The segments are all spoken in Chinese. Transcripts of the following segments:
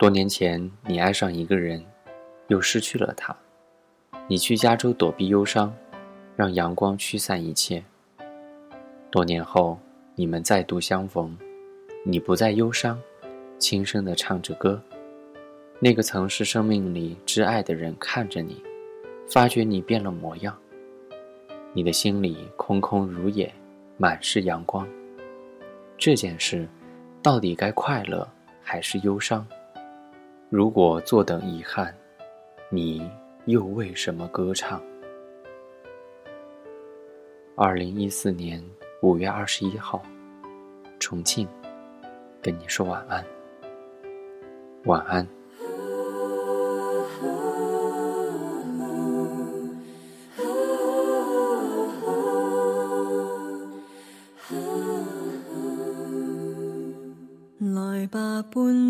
多年前，你爱上一个人，又失去了他。你去加州躲避忧伤，让阳光驱散一切。多年后，你们再度相逢，你不再忧伤，轻声地唱着歌。那个曾是生命里挚爱的人看着你，发觉你变了模样。你的心里空空如也，满是阳光。这件事，到底该快乐还是忧伤？如果坐等遗憾，你又为什么歌唱？二零一四年五月二十一号，重庆，跟你说晚安，晚安。来吧，伴。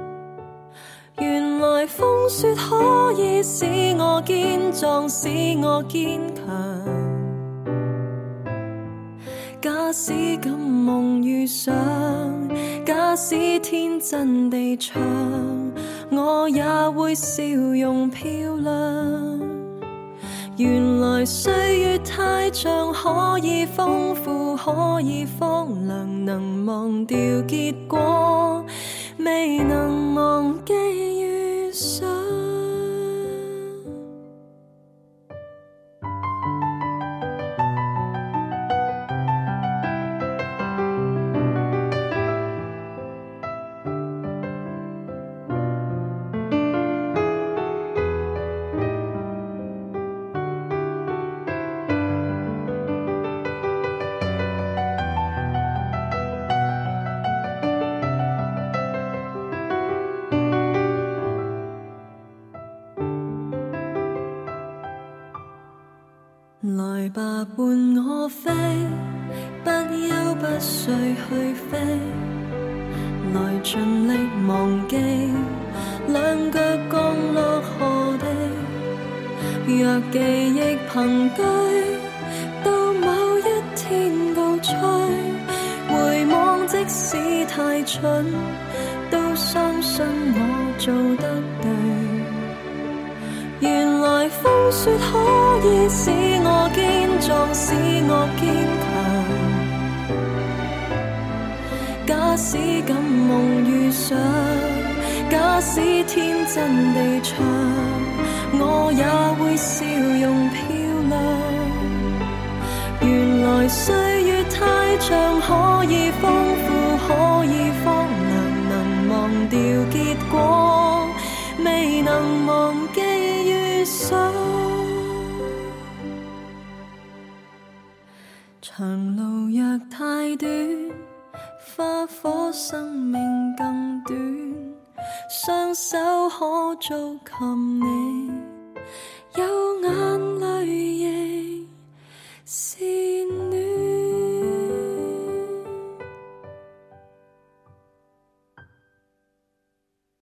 原来风雪可以使我坚壮，使我坚强。假使敢梦遇上，假使天真地唱，我也会笑容漂亮。原来岁月太长，可以丰富，可以荒凉，能忘掉结果，未能忘记来吧，伴我飞，不休不睡去飞，来尽力忘记，两脚降落何地？若记忆凭据，到某一天告吹，回望即使太蠢，都相信我做得对。原来风雪可以使我坚壮，使我坚强。假使敢梦遇上，假使天真地唱，我也会笑容漂亮。原来岁月太长，可以丰富，可以荒凉，能忘掉结果，未能忘记遇上。长路若太短花火生命更短双手可触及你。有眼泪亦